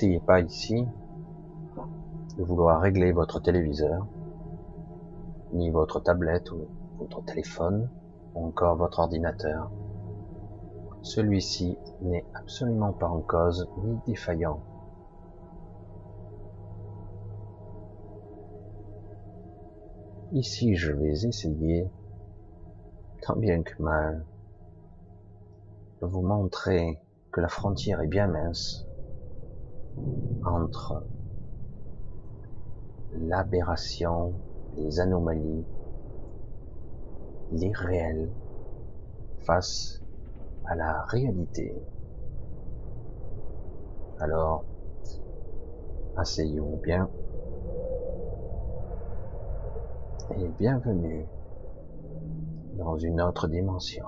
N'essayez pas ici de vouloir régler votre téléviseur, ni votre tablette ou votre téléphone, ou encore votre ordinateur. Celui-ci n'est absolument pas en cause ni défaillant. Ici, je vais essayer, tant bien que mal, de vous montrer que la frontière est bien mince entre l'aberration, les anomalies, l'irréel face à la réalité. Alors, asseyez-vous bien et bienvenue dans une autre dimension.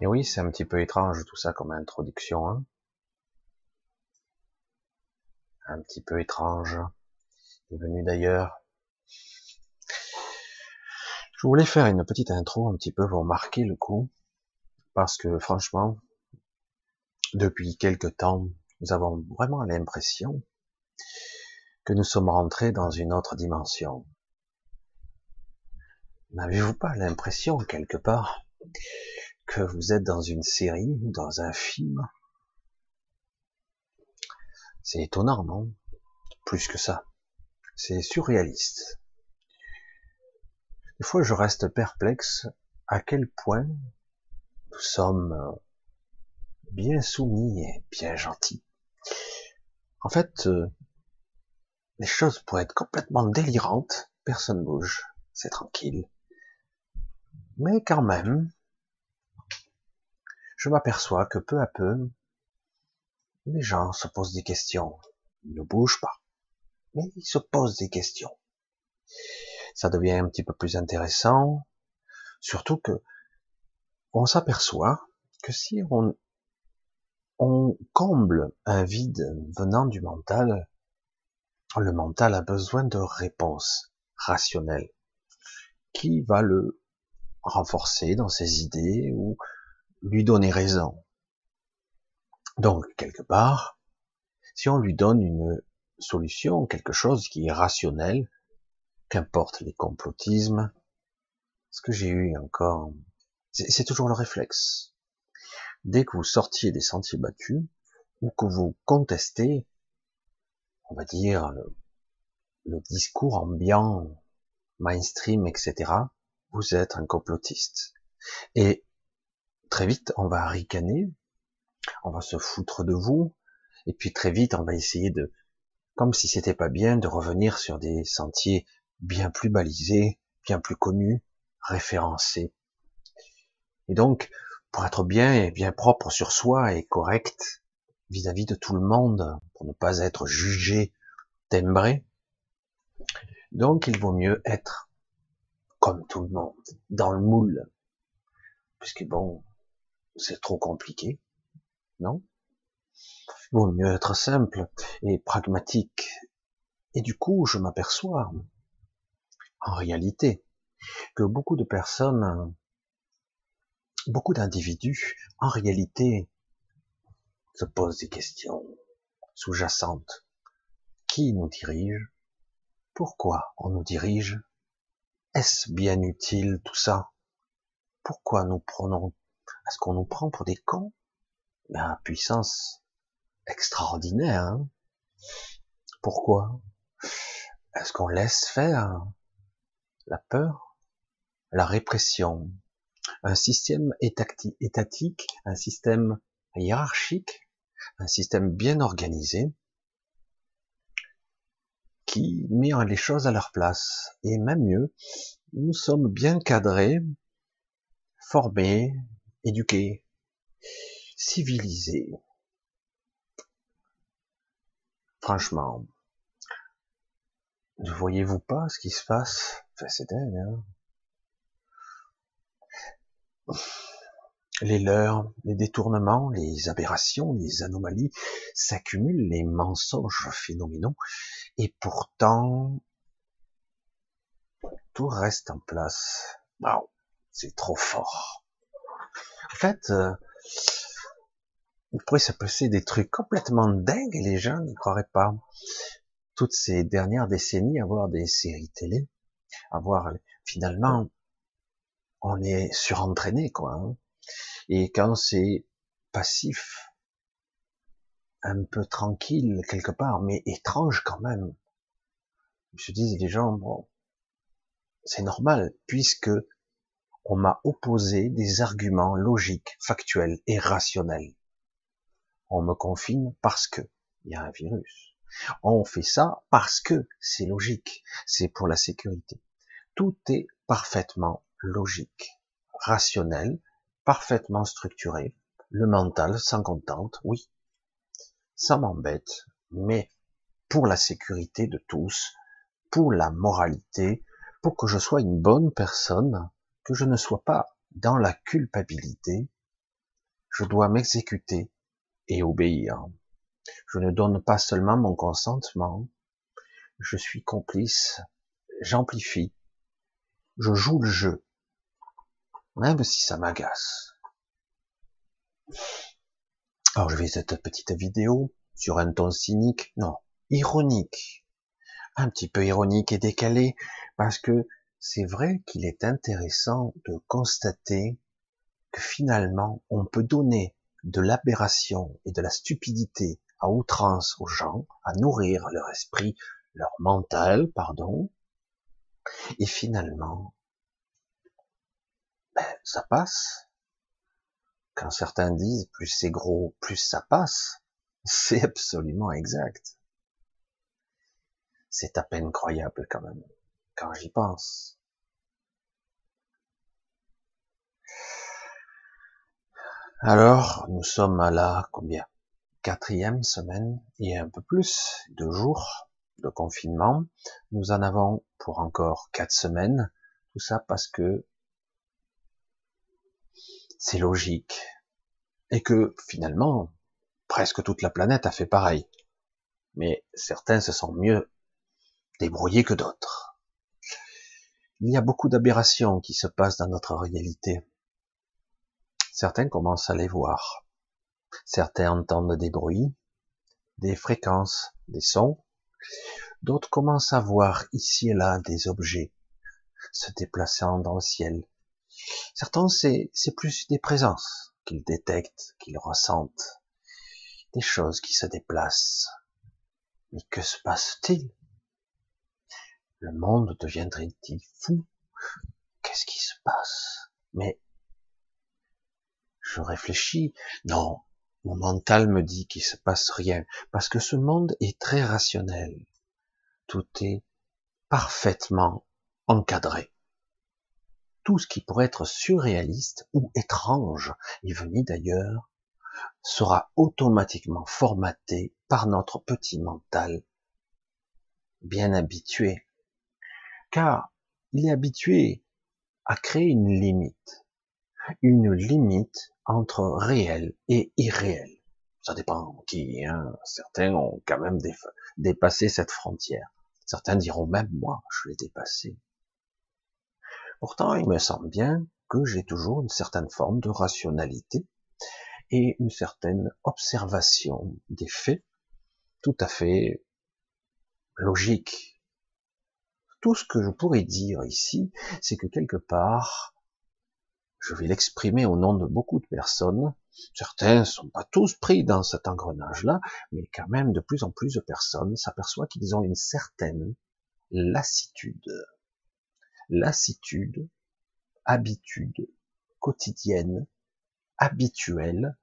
Et oui, c'est un petit peu étrange tout ça comme introduction. Hein un petit peu étrange. Il est venu d'ailleurs. Je voulais faire une petite intro un petit peu pour marquer le coup. Parce que franchement, depuis quelque temps, nous avons vraiment l'impression que nous sommes rentrés dans une autre dimension. N'avez-vous pas l'impression quelque part que vous êtes dans une série, dans un film C'est étonnant, non? Plus que ça. C'est surréaliste. Des fois, je reste perplexe à quel point nous sommes bien soumis et bien gentils. En fait, euh, les choses pourraient être complètement délirantes, personne bouge, c'est tranquille. Mais quand même, je m'aperçois que peu à peu, les gens se posent des questions. Ils ne bougent pas, mais ils se posent des questions. Ça devient un petit peu plus intéressant, surtout que on s'aperçoit que si on, on comble un vide venant du mental, le mental a besoin de réponses rationnelles qui va le renforcer dans ses idées ou lui donner raison. Donc, quelque part, si on lui donne une solution, quelque chose qui est rationnel, qu'importe les complotismes, ce que j'ai eu encore, c'est toujours le réflexe. Dès que vous sortiez des sentiers battus, ou que vous contestez, on va dire, le, le discours ambiant, mainstream, etc., vous êtes un complotiste. Et très vite, on va ricaner, on va se foutre de vous, et puis très vite, on va essayer de, comme si c'était pas bien, de revenir sur des sentiers bien plus balisés, bien plus connus, référencés. Et donc, pour être bien et bien propre sur soi et correct vis-à-vis -vis de tout le monde, pour ne pas être jugé, timbré, donc il vaut mieux être comme tout le monde, dans le moule. Puisque bon, c'est trop compliqué, non? Il vaut mieux être simple et pragmatique. Et du coup, je m'aperçois, en réalité, que beaucoup de personnes, beaucoup d'individus, en réalité, se posent des questions sous-jacentes. Qui nous dirige? Pourquoi on nous dirige? Est-ce bien utile tout ça? Pourquoi nous prenons Est-ce qu'on nous prend pour des cons La puissance extraordinaire. Hein Pourquoi? Est-ce qu'on laisse faire la peur, la répression, un système étatique, un système hiérarchique, un système bien organisé, qui met les choses à leur place. Et même mieux, nous sommes bien cadrés, formés, éduqués, civilisés. Franchement, ne voyez-vous pas ce qui se passe? Enfin, C'est dingue, hein les leurs, les détournements, les aberrations, les anomalies s'accumulent, les mensonges phénoménaux, et pourtant, tout reste en place. Waouh, c'est trop fort. En fait, euh, il pourrait se passer des trucs complètement dingues et les gens n'y croiraient pas. Toutes ces dernières décennies, avoir des séries télé, avoir finalement, on est surentraîné quoi. Hein. Et quand c'est passif, un peu tranquille quelque part, mais étrange quand même. Je dis les gens, bon, c'est normal puisque on m'a opposé des arguments logiques, factuels et rationnels. On me confine parce que il y a un virus. On fait ça parce que c'est logique, c'est pour la sécurité. Tout est parfaitement logique, rationnel, parfaitement structuré. Le mental s'en contente, oui, ça m'embête, mais pour la sécurité de tous, pour la moralité, pour que je sois une bonne personne, je ne sois pas dans la culpabilité, je dois m'exécuter et obéir. Je ne donne pas seulement mon consentement, je suis complice, j'amplifie, je joue le jeu, même si ça m'agace. Alors je vais cette petite vidéo sur un ton cynique, non, ironique, un petit peu ironique et décalé, parce que c'est vrai qu'il est intéressant de constater que finalement on peut donner de l'aberration et de la stupidité à outrance aux gens, à nourrir leur esprit, leur mental, pardon, et finalement, ben, ça passe. Quand certains disent plus c'est gros, plus ça passe, c'est absolument exact. C'est à peine croyable quand même, quand j'y pense. Alors, nous sommes à la combien? Quatrième semaine et un peu plus, deux jours de confinement. Nous en avons pour encore quatre semaines. Tout ça parce que c'est logique. Et que finalement, presque toute la planète a fait pareil. Mais certains se sont mieux débrouillés que d'autres. Il y a beaucoup d'aberrations qui se passent dans notre réalité. Certains commencent à les voir. Certains entendent des bruits, des fréquences, des sons. D'autres commencent à voir ici et là des objets se déplaçant dans le ciel. Certains, c'est, plus des présences qu'ils détectent, qu'ils ressentent. Des choses qui se déplacent. Mais que se passe-t-il? Le monde deviendrait-il fou? Qu'est-ce qui se passe? Mais je réfléchis. Non, mon mental me dit qu'il se passe rien, parce que ce monde est très rationnel. Tout est parfaitement encadré. Tout ce qui pourrait être surréaliste ou étrange, et venu d'ailleurs, sera automatiquement formaté par notre petit mental, bien habitué. Car il est habitué à créer une limite. Une limite entre réel et irréel. Ça dépend qui. Hein. Certains ont quand même dépassé cette frontière. Certains diront même moi, je l'ai dépassé. Pourtant, il me semble bien que j'ai toujours une certaine forme de rationalité et une certaine observation des faits tout à fait logique. Tout ce que je pourrais dire ici, c'est que quelque part, je vais l'exprimer au nom de beaucoup de personnes. Certains sont pas tous pris dans cet engrenage-là, mais quand même de plus en plus de personnes s'aperçoivent qu'ils ont une certaine lassitude. Lassitude, habitude quotidienne, habituelle,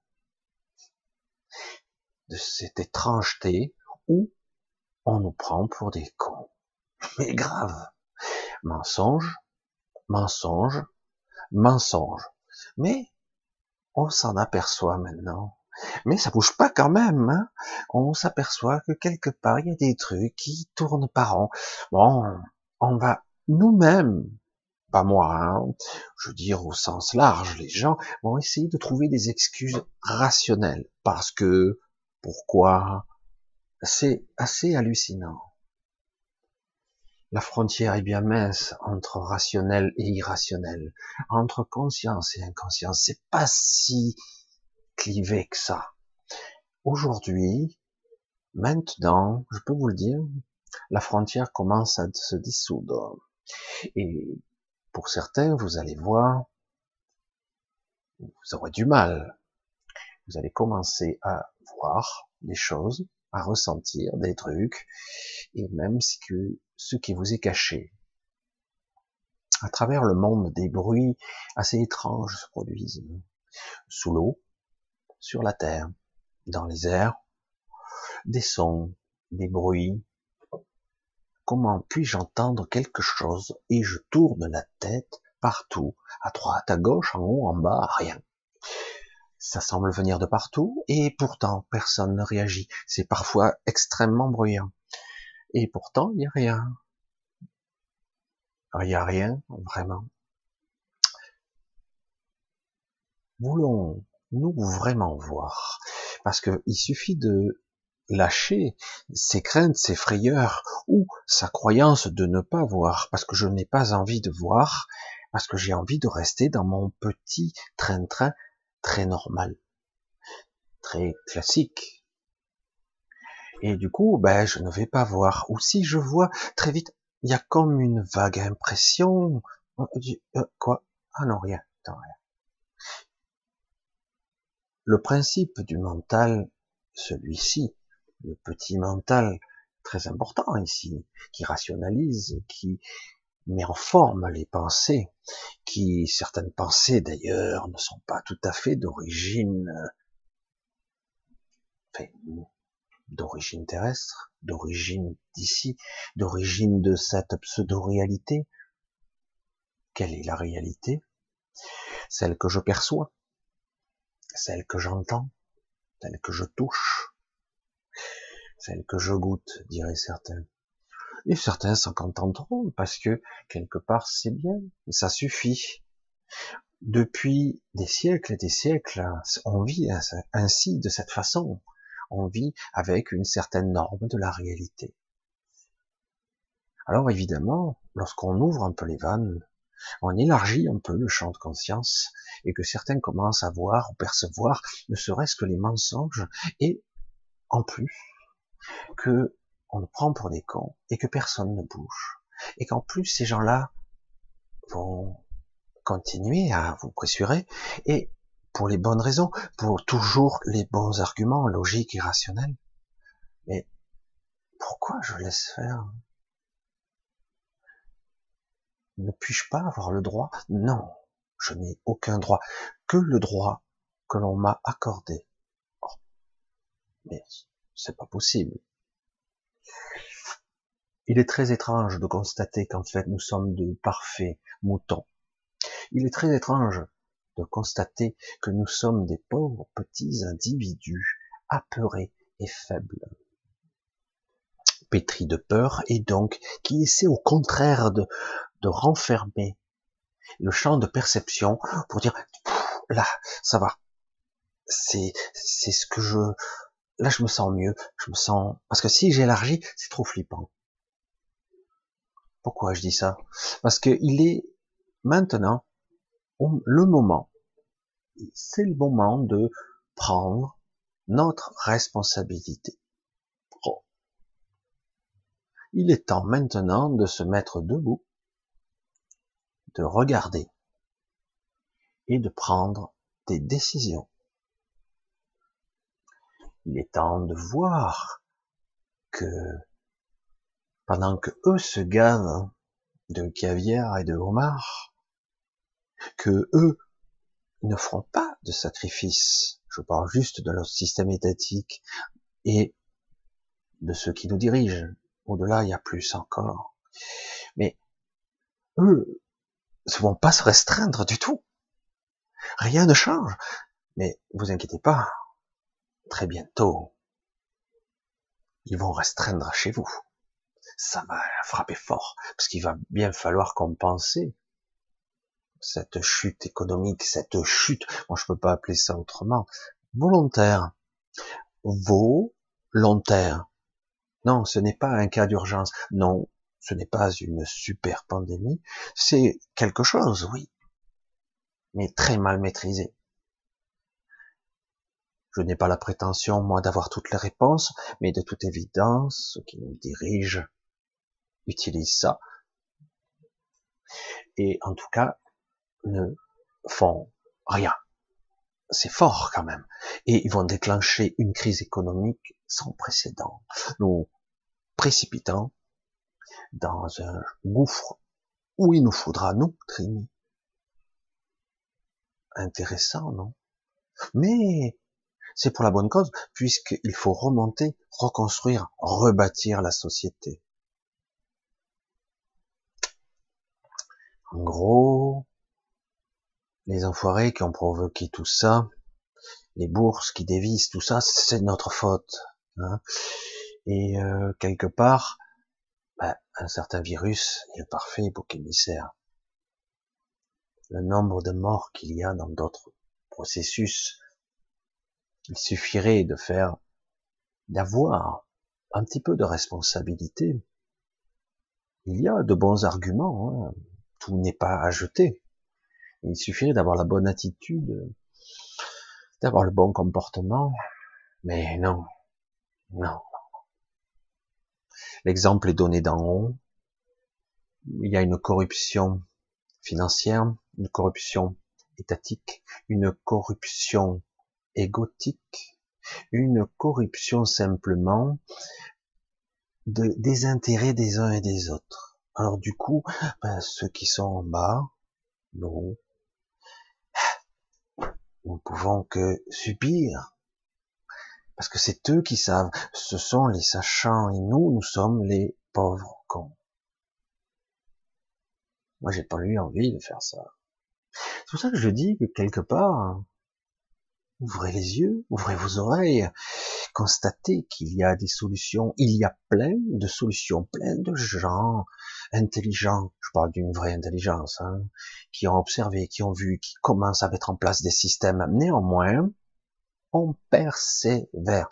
de cette étrangeté où on nous prend pour des cons. Mais grave. Mensonge, mensonge, mensonge. Mais on s'en aperçoit maintenant. Mais ça bouge pas quand même. Hein on s'aperçoit que quelque part il y a des trucs qui tournent par rond. Bon, on va nous-mêmes, pas moi, hein, je veux dire au sens large, les gens vont essayer de trouver des excuses rationnelles parce que pourquoi? C'est assez hallucinant. La frontière est bien mince entre rationnel et irrationnel, entre conscience et inconscience. C'est pas si clivé que ça. Aujourd'hui, maintenant, je peux vous le dire, la frontière commence à se dissoudre. Et pour certains, vous allez voir, vous aurez du mal. Vous allez commencer à voir des choses, à ressentir des trucs, et même ce, ce qui vous est caché. À travers le monde, des bruits assez étranges se produisent. Sous l'eau, sur la terre, dans les airs, des sons, des bruits. Comment puis-je entendre quelque chose et je tourne la tête partout, à droite, à gauche, en haut, en bas, rien. Ça semble venir de partout et pourtant personne ne réagit. C'est parfois extrêmement bruyant. Et pourtant, il n'y a rien. Il n'y a rien, vraiment. Voulons-nous vraiment voir? Parce qu'il suffit de lâcher ses craintes, ses frayeurs ou sa croyance de ne pas voir, parce que je n'ai pas envie de voir, parce que j'ai envie de rester dans mon petit train-train très normal, très classique. Et du coup, ben, je ne vais pas voir. Ou si je vois très vite, il y a comme une vague impression. Euh, euh, quoi? Ah non, rien. rien. Le principe du mental, celui-ci, le petit mental, très important ici, qui rationalise, qui met en forme les pensées, qui certaines pensées d'ailleurs ne sont pas tout à fait d'origine d'origine terrestre, d'origine d'ici, d'origine de cette pseudo-réalité. Quelle est la réalité? Celle que je perçois, celle que j'entends, celle que je touche, celle que je goûte, diraient certains. Et certains s'en contenteront parce que quelque part c'est bien, ça suffit. Depuis des siècles et des siècles, on vit ainsi, de cette façon. On vit avec une certaine norme de la réalité. Alors évidemment, lorsqu'on ouvre un peu les vannes, on élargit un peu le champ de conscience et que certains commencent à voir ou percevoir ne serait-ce que les mensonges et en plus que on nous prend pour des cons et que personne ne bouge. Et qu'en plus, ces gens-là vont continuer à vous pressurer et pour les bonnes raisons, pour toujours les bons arguments logiques et rationnels. Mais pourquoi je laisse faire? Ne puis-je pas avoir le droit? Non, je n'ai aucun droit, que le droit que l'on m'a accordé. Oh, mais c'est pas possible. Il est très étrange de constater qu'en fait nous sommes de parfaits moutons. Il est très étrange de constater que nous sommes des pauvres petits individus apeurés et faibles, pétris de peur et donc qui essaient au contraire de, renfermer le champ de perception pour dire là ça va c'est c'est ce que je là je me sens mieux je me sens parce que si j'élargis c'est trop flippant pourquoi je dis ça? Parce qu'il est maintenant le moment, c'est le moment de prendre notre responsabilité. Il est temps maintenant de se mettre debout, de regarder et de prendre des décisions. Il est temps de voir que pendant que eux se gavent de caviar et de homard, que eux ne feront pas de sacrifice. Je parle juste de leur système étatique et de ceux qui nous dirigent. Au-delà, il y a plus encore. Mais eux ne vont pas se restreindre du tout. Rien ne change. Mais vous inquiétez pas, très bientôt, ils vont restreindre chez vous ça va frapper fort, parce qu'il va bien falloir compenser cette chute économique, cette chute, moi je peux pas appeler ça autrement, volontaire, volontaire. Non, ce n'est pas un cas d'urgence. Non, Ce n'est pas une super pandémie, c'est quelque chose, oui, mais très mal maîtrisé. Je n'ai pas la prétention, moi, d'avoir toutes les réponses, mais de toute évidence, ceux qui nous dirigent utilisent ça. Et en tout cas, ne font rien. C'est fort quand même. Et ils vont déclencher une crise économique sans précédent, nous précipitant dans un gouffre où il nous faudra nous trimer. Intéressant, non? Mais c'est pour la bonne cause, puisqu'il faut remonter, reconstruire, rebâtir la société. En gros, les enfoirés qui ont provoqué tout ça, les bourses qui dévisent, tout ça, c'est notre faute. Hein. Et euh, quelque part, bah, un certain virus est parfait bouc émissaire. Le nombre de morts qu'il y a dans d'autres processus, il suffirait de faire, d'avoir un petit peu de responsabilité. Il y a de bons arguments, hein. tout n'est pas à jeter. Il suffirait d'avoir la bonne attitude, d'avoir le bon comportement, mais non, non. L'exemple est donné d'en haut. Il y a une corruption financière, une corruption étatique, une corruption égotique, une corruption simplement de, des intérêts des uns et des autres. Alors du coup, ben, ceux qui sont en bas, nous, nous pouvons que subir parce que c'est eux qui savent. Ce sont les sachants et nous, nous sommes les pauvres cons. Moi, j'ai pas eu envie de faire ça. C'est pour ça que je dis que quelque part, ouvrez les yeux, ouvrez vos oreilles, constatez qu'il y a des solutions. Il y a plein de solutions, plein de gens intelligents. Je parle d'une vraie intelligence, hein, qui ont observé, qui ont vu, qui commencent à mettre en place des systèmes. Néanmoins, on persévère.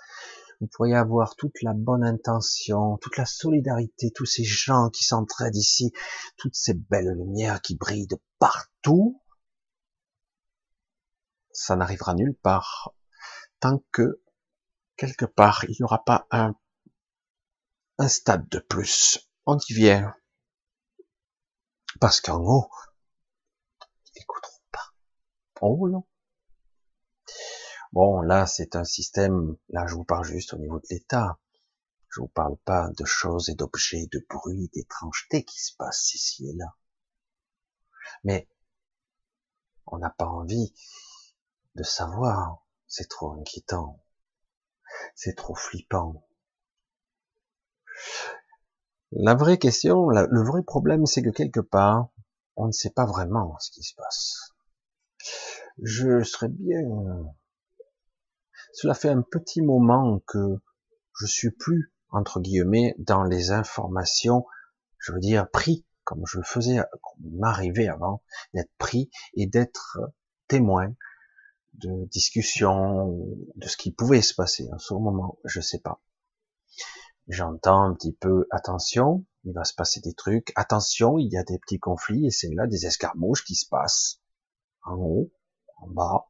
Vous pourriez avoir toute la bonne intention, toute la solidarité, tous ces gens qui s'entraident ici, toutes ces belles lumières qui brillent de partout. Ça n'arrivera nulle part tant que quelque part il n'y aura pas un, un stade de plus. On y vient. Parce qu'en haut, ils n'écouteront pas. Oh non. Bon, là, c'est un système, là, je vous parle juste au niveau de l'État. Je vous parle pas de choses et d'objets, de bruits, d'étrangetés qui se passent ici et là. Mais, on n'a pas envie de savoir. C'est trop inquiétant. C'est trop flippant. La vraie question, le vrai problème, c'est que quelque part, on ne sait pas vraiment ce qui se passe. Je serais bien cela fait un petit moment que je suis plus, entre guillemets, dans les informations, je veux dire, pris, comme je le faisais, comme m'arrivait avant, d'être pris et d'être témoin de discussions, de ce qui pouvait se passer en ce moment, je sais pas. J'entends un petit peu, attention, il va se passer des trucs, attention, il y a des petits conflits, et c'est là des escarmouches qui se passent, en haut, en bas,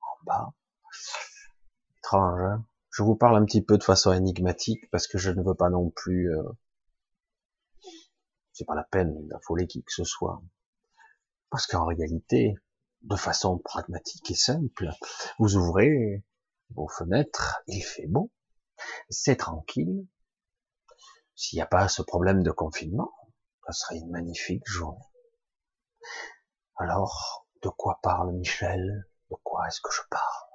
en bas. Hein. Je vous parle un petit peu de façon énigmatique parce que je ne veux pas non plus. Euh... C'est pas la peine d'affoler qui que ce soit. Parce qu'en réalité, de façon pragmatique et simple, vous ouvrez vos fenêtres, il fait beau, c'est tranquille. S'il n'y a pas ce problème de confinement, ce serait une magnifique journée. Alors, de quoi parle Michel? De quoi est-ce que je parle?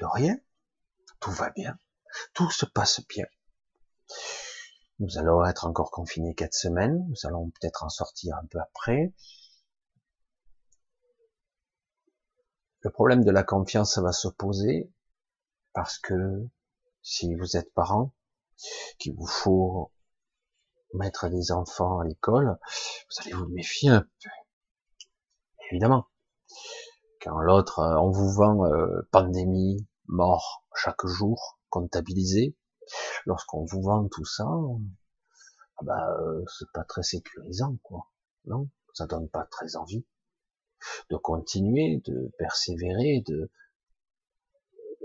De rien. Tout va bien. Tout se passe bien. Nous allons être encore confinés quatre semaines. Nous allons peut-être en sortir un peu après. Le problème de la confiance va se poser parce que si vous êtes parent, qu'il vous faut mettre des enfants à l'école, vous allez vous méfier un peu. Évidemment. Quand l'autre, euh, on vous vend euh, pandémie, mort chaque jour, comptabilisé. Lorsqu'on vous vend tout ça, ah bah euh, c'est pas très sécurisant quoi. Non, ça donne pas très envie de continuer, de persévérer, de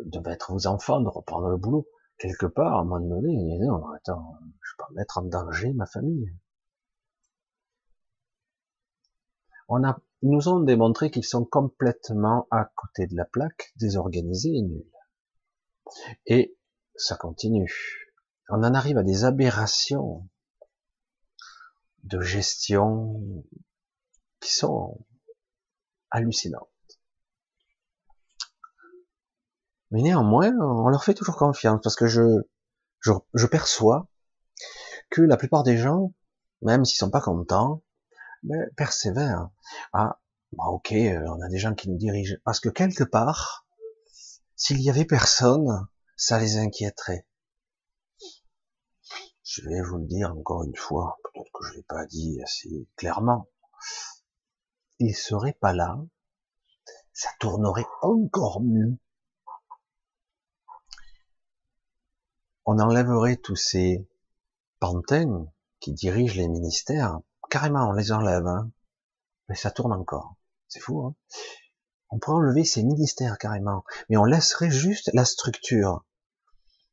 de mettre vos enfants, de reprendre le boulot. Quelque part, à un moment donné, non, attends, je pas mettre en danger ma famille. On a, ils nous ont démontré qu'ils sont complètement à côté de la plaque, désorganisés et nuls. Et ça continue. On en arrive à des aberrations de gestion qui sont hallucinantes. Mais néanmoins, on leur fait toujours confiance parce que je, je, je perçois que la plupart des gens, même s'ils sont pas contents, ben, persévèrent. Ah, bah ok, euh, on a des gens qui nous dirigent. Parce que quelque part, s'il y avait personne, ça les inquiéterait. Je vais vous le dire encore une fois, peut-être que je l'ai pas dit assez clairement. Ils seraient pas là, ça tournerait encore mieux. On enlèverait tous ces pantins qui dirigent les ministères, carrément on les enlève, hein. mais ça tourne encore. C'est fou, hein on pourrait enlever ces ministères carrément, mais on laisserait juste la structure.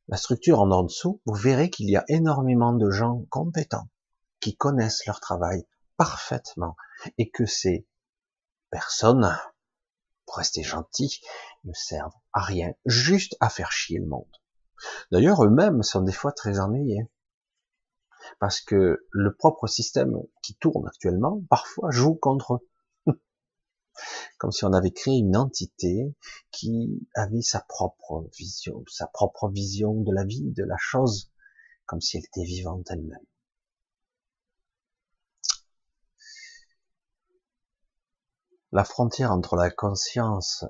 La structure en dessous, vous verrez qu'il y a énormément de gens compétents qui connaissent leur travail parfaitement et que ces personnes, pour rester gentils, ne servent à rien, juste à faire chier le monde. D'ailleurs, eux-mêmes sont des fois très ennuyés. Parce que le propre système qui tourne actuellement, parfois, joue contre eux comme si on avait créé une entité qui avait sa propre vision, sa propre vision de la vie, de la chose, comme si elle était vivante elle-même. La frontière entre la conscience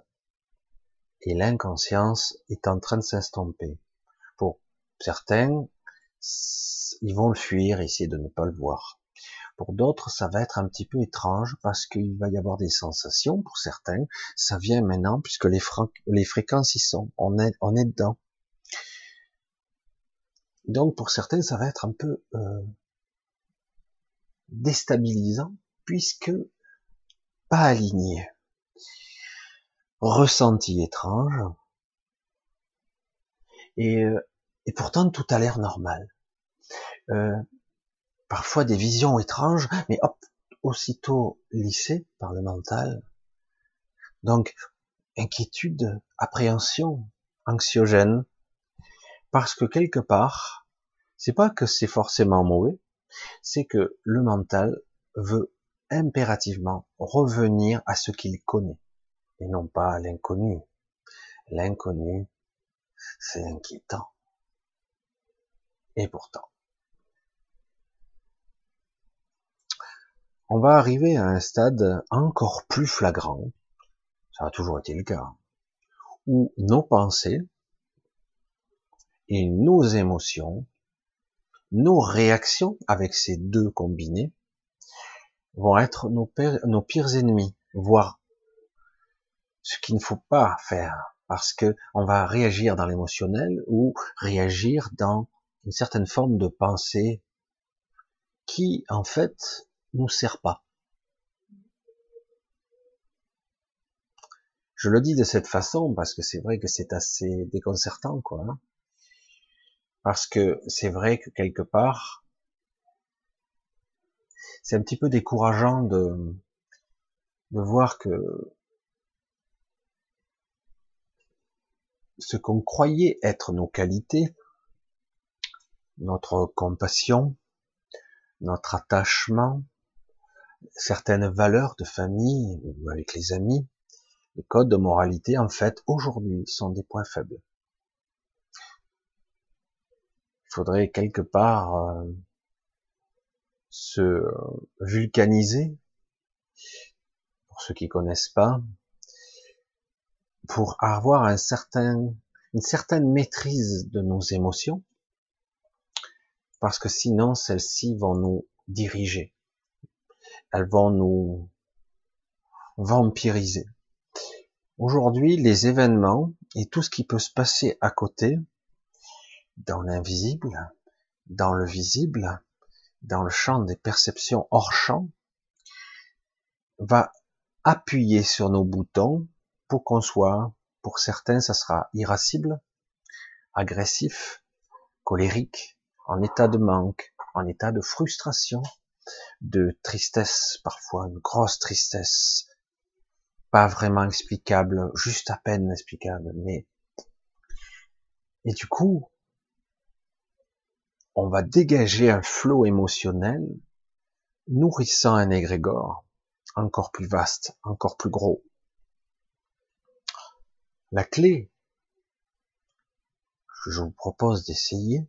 et l'inconscience est en train de s'estomper. Pour certains, ils vont le fuir, essayer de ne pas le voir. Pour d'autres, ça va être un petit peu étrange parce qu'il va y avoir des sensations. Pour certains, ça vient maintenant puisque les, fréquences y sont. On est, on est dedans. Donc pour certains, ça va être un peu euh, déstabilisant puisque pas aligné. Ressenti étrange. Et, euh, et pourtant tout a l'air normal. Euh, parfois des visions étranges, mais hop, aussitôt lissées par le mental. Donc, inquiétude, appréhension, anxiogène, parce que quelque part, c'est pas que c'est forcément mauvais, c'est que le mental veut impérativement revenir à ce qu'il connaît, et non pas à l'inconnu. L'inconnu, c'est inquiétant. Et pourtant, on va arriver à un stade encore plus flagrant, ça a toujours été le cas, où nos pensées et nos émotions, nos réactions avec ces deux combinés, vont être nos, pires ennemis, voire ce qu'il ne faut pas faire, parce que on va réagir dans l'émotionnel ou réagir dans une certaine forme de pensée qui, en fait, nous sert pas. Je le dis de cette façon parce que c'est vrai que c'est assez déconcertant, quoi. Hein. parce que c'est vrai que quelque part, c'est un petit peu décourageant de, de voir que ce qu'on croyait être nos qualités, notre compassion, notre attachement, certaines valeurs de famille ou avec les amis, les codes de moralité, en fait, aujourd'hui, sont des points faibles. Il faudrait quelque part euh, se vulcaniser, pour ceux qui connaissent pas, pour avoir un certain, une certaine maîtrise de nos émotions, parce que sinon celles-ci vont nous diriger elles vont nous vampiriser. Aujourd'hui, les événements et tout ce qui peut se passer à côté, dans l'invisible, dans le visible, dans le champ des perceptions hors champ, va appuyer sur nos boutons pour qu'on soit, pour certains, ça sera irascible, agressif, colérique, en état de manque, en état de frustration, de tristesse, parfois une grosse tristesse, pas vraiment explicable, juste à peine explicable, mais et du coup, on va dégager un flot émotionnel nourrissant un égrégore encore plus vaste, encore plus gros. La clé, je vous propose d'essayer,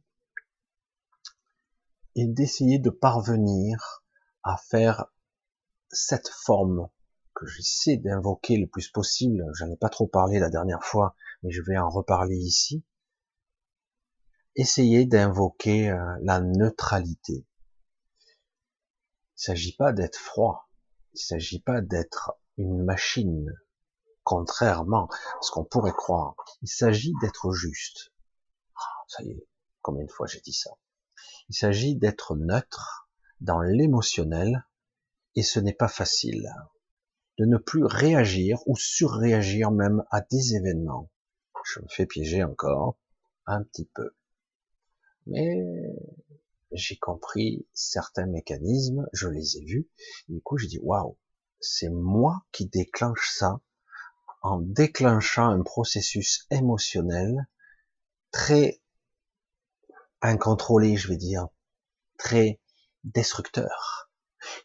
est d'essayer de parvenir à faire cette forme que j'essaie d'invoquer le plus possible. J'en ai pas trop parlé la dernière fois, mais je vais en reparler ici. Essayez d'invoquer euh, la neutralité. Il s'agit pas d'être froid. Il s'agit pas d'être une machine, contrairement à ce qu'on pourrait croire. Il s'agit d'être juste. Ah, ça y est, combien de fois j'ai dit ça? Il s'agit d'être neutre dans l'émotionnel, et ce n'est pas facile de ne plus réagir ou surréagir même à des événements. Je me fais piéger encore un petit peu. Mais j'ai compris certains mécanismes, je les ai vus, du coup j'ai dit waouh, c'est moi qui déclenche ça. En déclenchant un processus émotionnel très incontrôlé, je vais dire, très destructeur.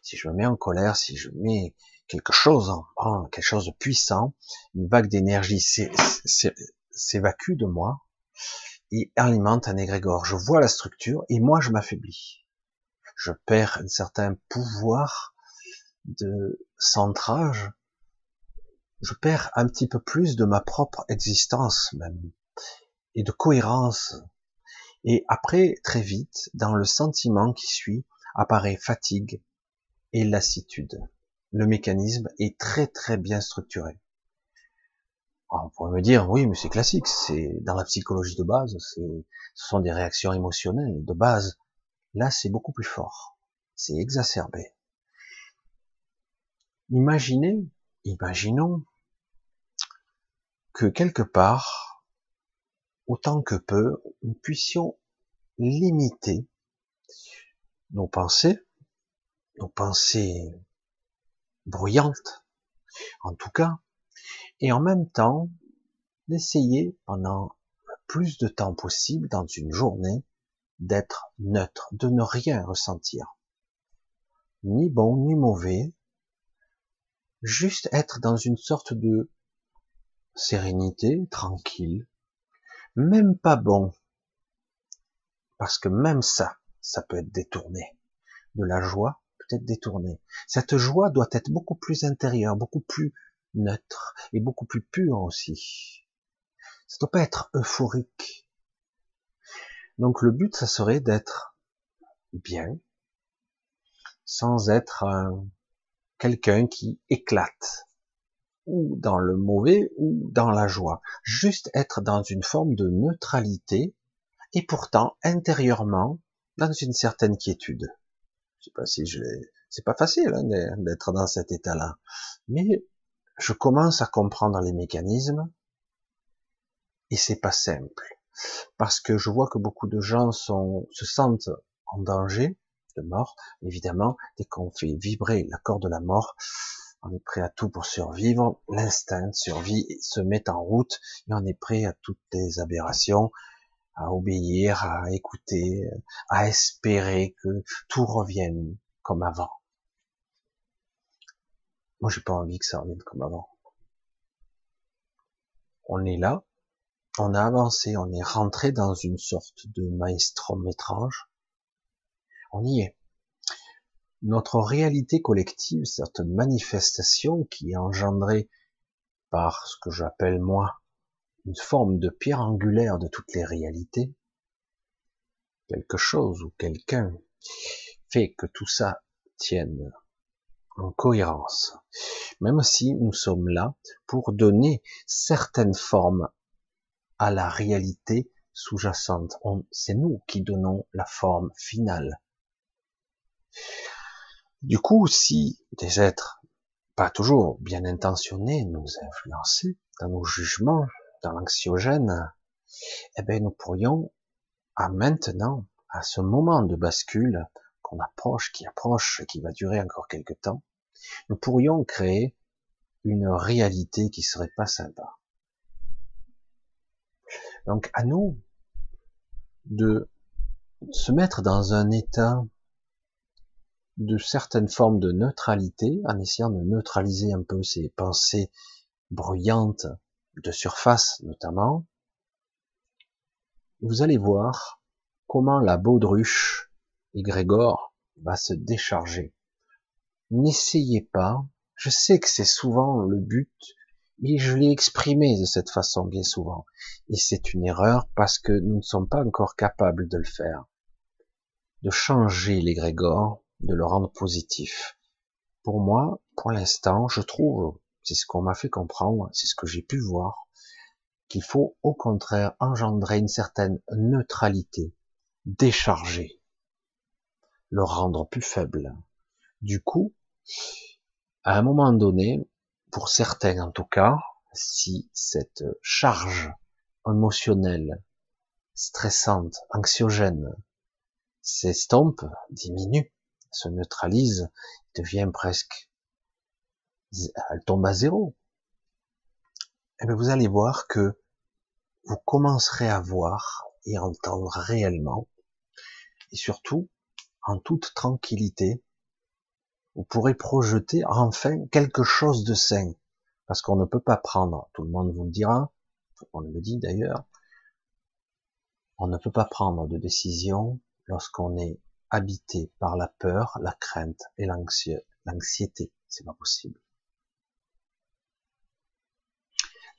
Si je me mets en colère, si je mets quelque chose, en, quelque chose de puissant, une vague d'énergie s'évacue de moi et alimente un égrégore. Je vois la structure et moi je m'affaiblis. Je perds un certain pouvoir de centrage. Je perds un petit peu plus de ma propre existence même et de cohérence. Et après, très vite, dans le sentiment qui suit, apparaît fatigue et lassitude le mécanisme est très très bien structuré. On pourrait me dire, oui, mais c'est classique, c'est dans la psychologie de base, c'est, ce sont des réactions émotionnelles de base. Là, c'est beaucoup plus fort, c'est exacerbé. Imaginez, imaginons que quelque part, autant que peu, nous puissions limiter nos pensées, nos pensées bruyante, en tout cas, et en même temps d'essayer pendant le plus de temps possible dans une journée d'être neutre, de ne rien ressentir, ni bon ni mauvais, juste être dans une sorte de sérénité, tranquille, même pas bon, parce que même ça, ça peut être détourné, de la joie, être détournée. Cette joie doit être beaucoup plus intérieure, beaucoup plus neutre et beaucoup plus pure aussi. Ça doit pas être euphorique. Donc le but, ça serait d'être bien, sans être quelqu'un qui éclate, ou dans le mauvais, ou dans la joie. Juste être dans une forme de neutralité, et pourtant intérieurement dans une certaine quiétude. Je sais pas si je c'est pas facile hein, d'être dans cet état-là. Mais je commence à comprendre les mécanismes et c'est pas simple. Parce que je vois que beaucoup de gens se sentent en danger de mort. Évidemment, dès qu'on fait vibrer la corde de la mort, on est prêt à tout pour survivre. L'instinct de survie se met en route et on est prêt à toutes les aberrations, à obéir, à écouter, à espérer que tout revienne comme avant. Moi, j'ai pas envie que ça revienne comme avant. On est là, on a avancé, on est rentré dans une sorte de maestrom étrange. On y est. Notre réalité collective, cette manifestation qui est engendrée par ce que j'appelle moi une forme de pierre angulaire de toutes les réalités, quelque chose ou quelqu'un fait que tout ça tienne en cohérence. Même si nous sommes là pour donner certaines formes à la réalité sous-jacente. C'est nous qui donnons la forme finale. Du coup, si des êtres pas toujours bien intentionnés nous influençaient dans nos jugements, dans l'anxiogène, eh bien, nous pourrions, à maintenant, à ce moment de bascule approche, qui approche, qui va durer encore quelque temps, nous pourrions créer une réalité qui serait pas sympa. Donc, à nous de se mettre dans un état de certaines formes de neutralité, en essayant de neutraliser un peu ces pensées bruyantes de surface notamment, vous allez voir comment la baudruche Grégor va se décharger. N'essayez pas, je sais que c'est souvent le but, mais je l'ai exprimé de cette façon bien souvent. Et c'est une erreur parce que nous ne sommes pas encore capables de le faire. De changer l'égrégore, de le rendre positif. Pour moi, pour l'instant, je trouve, c'est ce qu'on m'a fait comprendre, c'est ce que j'ai pu voir, qu'il faut au contraire engendrer une certaine neutralité, décharger, le rendre plus faible. Du coup, à un moment donné, pour certains en tout cas, si cette charge émotionnelle, stressante, anxiogène, s'estompe, diminue, se neutralise, devient presque, elle tombe à zéro. Et eh bien vous allez voir que vous commencerez à voir et entendre réellement, et surtout en toute tranquillité, vous pourrez projeter enfin quelque chose de sain, parce qu'on ne peut pas prendre, tout le monde vous le dira, on le dit d'ailleurs, on ne peut pas prendre de décision lorsqu'on est habité par la peur, la crainte et l'anxiété. C'est pas possible.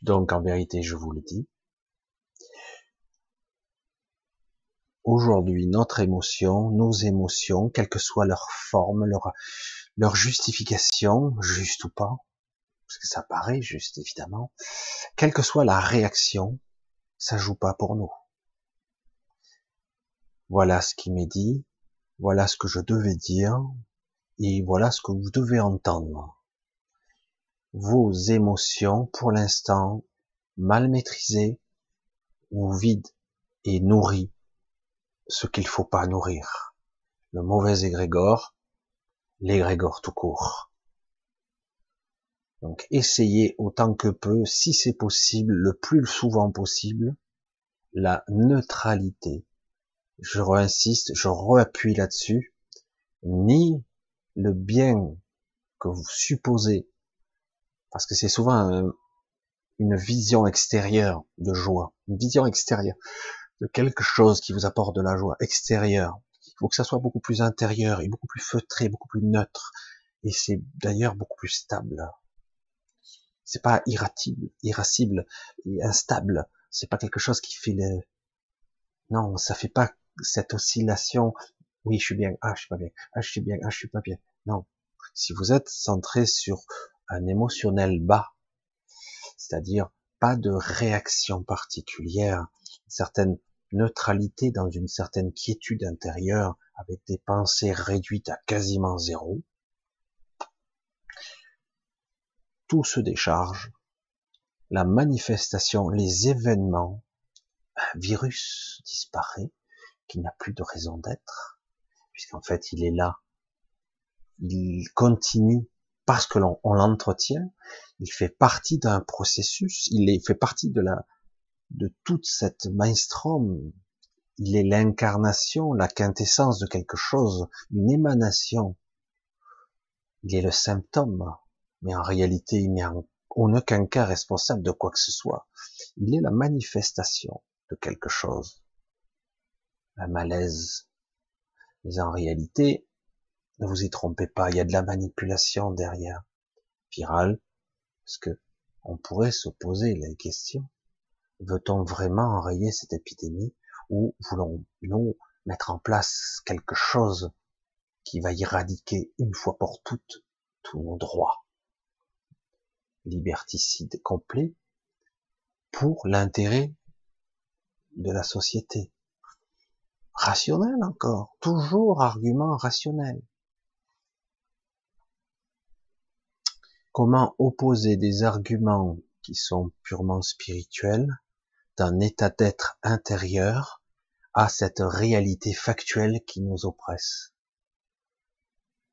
Donc en vérité, je vous le dis, aujourd'hui notre émotion, nos émotions, quelle que soit leur forme, leur, leur justification, juste ou pas, parce que ça paraît juste évidemment, quelle que soit la réaction, ça joue pas pour nous. Voilà ce qui m'est dit, voilà ce que je devais dire, et voilà ce que vous devez entendre. Vos émotions, pour l'instant, mal maîtrisées, ou vides et nourries, ce qu'il faut pas nourrir. Le mauvais égrégore, l'égrégore tout court. Donc essayez autant que peu, si c'est possible, le plus souvent possible, la neutralité. Je réinsiste, je réappuie là-dessus, ni le bien que vous supposez, parce que c'est souvent une vision extérieure de joie, une vision extérieure de quelque chose qui vous apporte de la joie extérieure. Il faut que ça soit beaucoup plus intérieur et beaucoup plus feutré, beaucoup plus neutre. Et c'est d'ailleurs beaucoup plus stable. C'est pas irascible, irascible et instable. C'est pas quelque chose qui fait le... Non, ça fait pas cette oscillation. Oui, je suis bien. Ah, je suis pas bien. Ah, je suis bien. Ah, je suis pas bien. Non. Si vous êtes centré sur un émotionnel bas, c'est-à-dire pas de réaction particulière, certaine neutralité dans une certaine quiétude intérieure avec des pensées réduites à quasiment zéro, tout se décharge, la manifestation, les événements, un virus disparaît, qui n'a plus de raison d'être, puisqu'en fait il est là, il continue parce que l'on l'entretient, il fait partie d'un processus, il fait partie de la de toute cette maelstrom. Il est l'incarnation, la quintessence de quelque chose, une émanation. Il est le symptôme, mais en réalité, il n'est en aucun cas responsable de quoi que ce soit. Il est la manifestation de quelque chose. Un malaise. Mais en réalité, ne vous y trompez pas, il y a de la manipulation derrière. Viral, parce que on pourrait se poser la question, veut-on vraiment enrayer cette épidémie ou voulons-nous mettre en place quelque chose qui va éradiquer une fois pour toutes tous nos droits? Liberticide complet pour l'intérêt de la société. Rationnel encore, toujours argument rationnel. Comment opposer des arguments qui sont purement spirituels, d'un état d'être intérieur, à cette réalité factuelle qui nous oppresse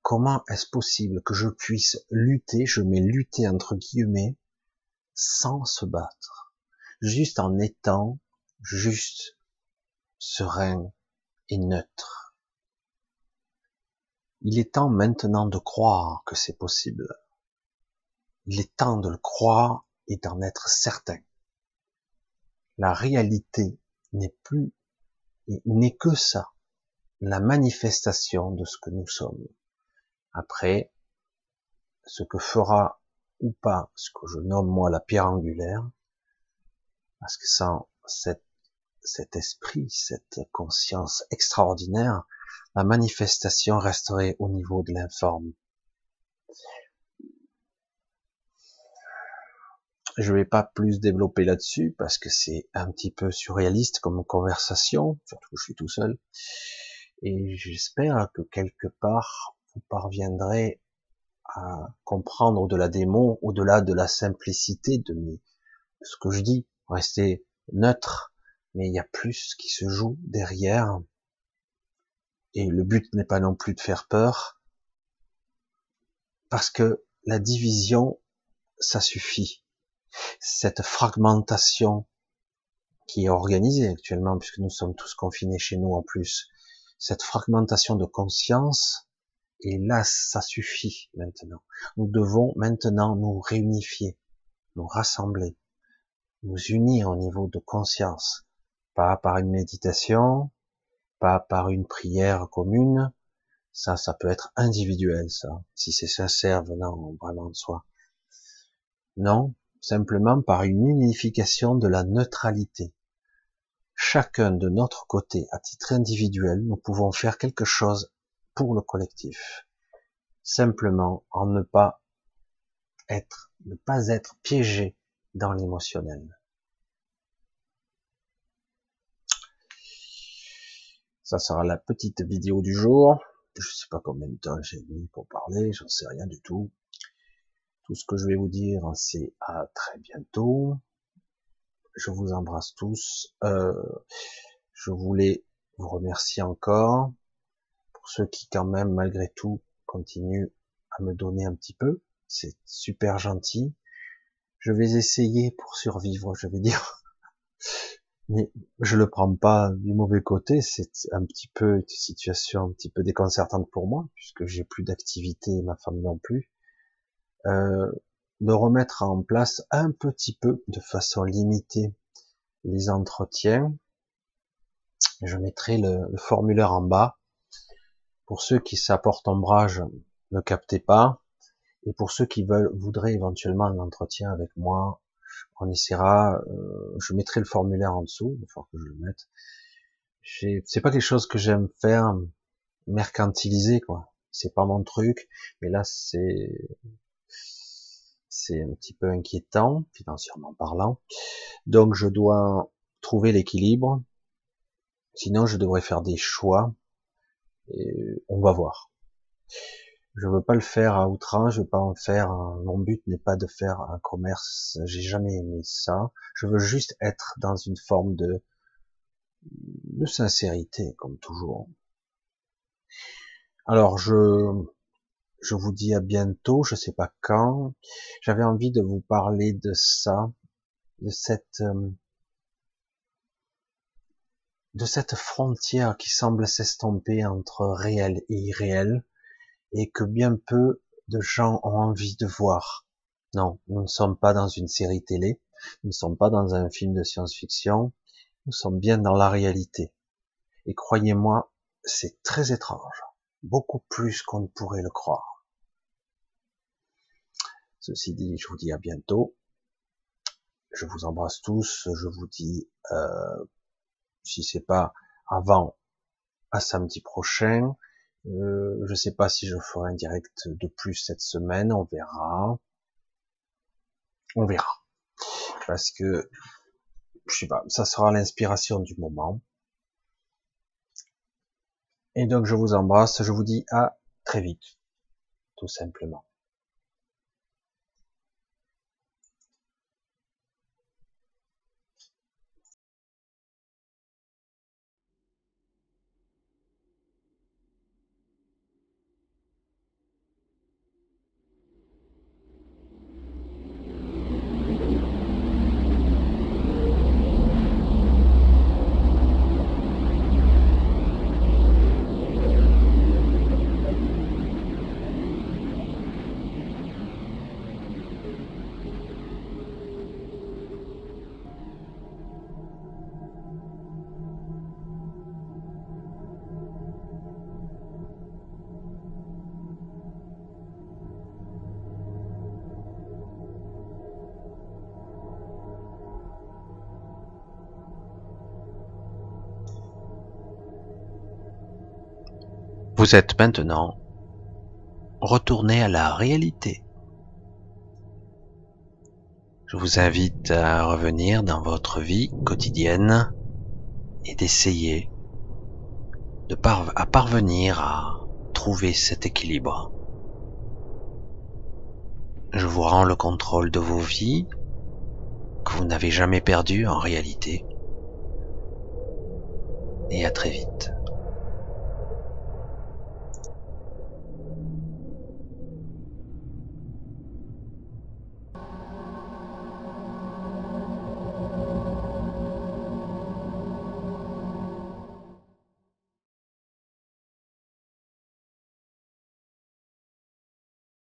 Comment est-ce possible que je puisse lutter, je mets lutter entre guillemets, sans se battre, juste en étant juste, serein et neutre? Il est temps maintenant de croire que c'est possible. Il est temps de le croire et d'en être certain. La réalité n'est plus, n'est que ça, la manifestation de ce que nous sommes. Après, ce que fera ou pas ce que je nomme moi la pierre angulaire, parce que sans cet, esprit, cette conscience extraordinaire, la manifestation resterait au niveau de l'informe. Je vais pas plus développer là-dessus parce que c'est un petit peu surréaliste comme conversation, surtout que je suis tout seul. Et j'espère que quelque part vous parviendrez à comprendre au-delà des mots, au-delà de la simplicité de, mes, ce que je dis, rester neutre, mais il y a plus qui se joue derrière. Et le but n'est pas non plus de faire peur, parce que la division, ça suffit. Cette fragmentation qui est organisée actuellement, puisque nous sommes tous confinés chez nous en plus, cette fragmentation de conscience, et là, ça suffit maintenant. Nous devons maintenant nous réunifier, nous rassembler, nous unir au niveau de conscience, pas par une méditation, pas par une prière commune. Ça, ça peut être individuel, ça, si c'est sincère venant vraiment de soi. Non, simplement par une unification de la neutralité. Chacun de notre côté, à titre individuel, nous pouvons faire quelque chose pour le collectif. Simplement en ne pas être, ne pas être piégé dans l'émotionnel. Ça sera la petite vidéo du jour. Je sais pas combien de temps j'ai mis pour parler, j'en sais rien du tout. Ce que je vais vous dire, c'est à très bientôt. Je vous embrasse tous. Euh, je voulais vous remercier encore ceux qui quand même malgré tout continuent à me donner un petit peu. C'est super gentil. Je vais essayer pour survivre, je vais dire. Mais je le prends pas du mauvais côté, c'est un petit peu une situation un petit peu déconcertante pour moi, puisque j'ai plus d'activité ma femme non plus. Euh, de remettre en place un petit peu, de façon limitée, les entretiens. Je mettrai le formulaire en bas pour ceux qui s'apportent ombrage, ne captez pas. Et pour ceux qui veulent, voudraient éventuellement un entretien avec moi, on essaiera. Euh, je mettrai le formulaire en dessous, il faut que je le mette. C'est pas quelque chose que j'aime faire mercantiliser, quoi. C'est pas mon truc, mais là c'est c'est un petit peu inquiétant financièrement parlant. Donc je dois trouver l'équilibre. Sinon je devrais faire des choix et on va voir. Je veux pas le faire à outrance, je veux pas en faire. Mon but n'est pas de faire un commerce. J'ai jamais aimé ça. Je veux juste être dans une forme de de sincérité, comme toujours. Alors je je vous dis à bientôt. Je sais pas quand. J'avais envie de vous parler de ça, de cette euh, de cette frontière qui semble s'estomper entre réel et irréel, et que bien peu de gens ont envie de voir. Non, nous ne sommes pas dans une série télé, nous ne sommes pas dans un film de science-fiction, nous sommes bien dans la réalité. Et croyez-moi, c'est très étrange, beaucoup plus qu'on ne pourrait le croire. Ceci dit, je vous dis à bientôt. Je vous embrasse tous. Je vous dis euh, si c'est pas avant, à samedi prochain. Euh, je sais pas si je ferai un direct de plus cette semaine, on verra. On verra. Parce que, je sais pas, ça sera l'inspiration du moment. Et donc je vous embrasse, je vous dis à très vite, tout simplement. Vous êtes maintenant retourné à la réalité. Je vous invite à revenir dans votre vie quotidienne et d'essayer de à parvenir à trouver cet équilibre. Je vous rends le contrôle de vos vies que vous n'avez jamais perdu en réalité. Et à très vite.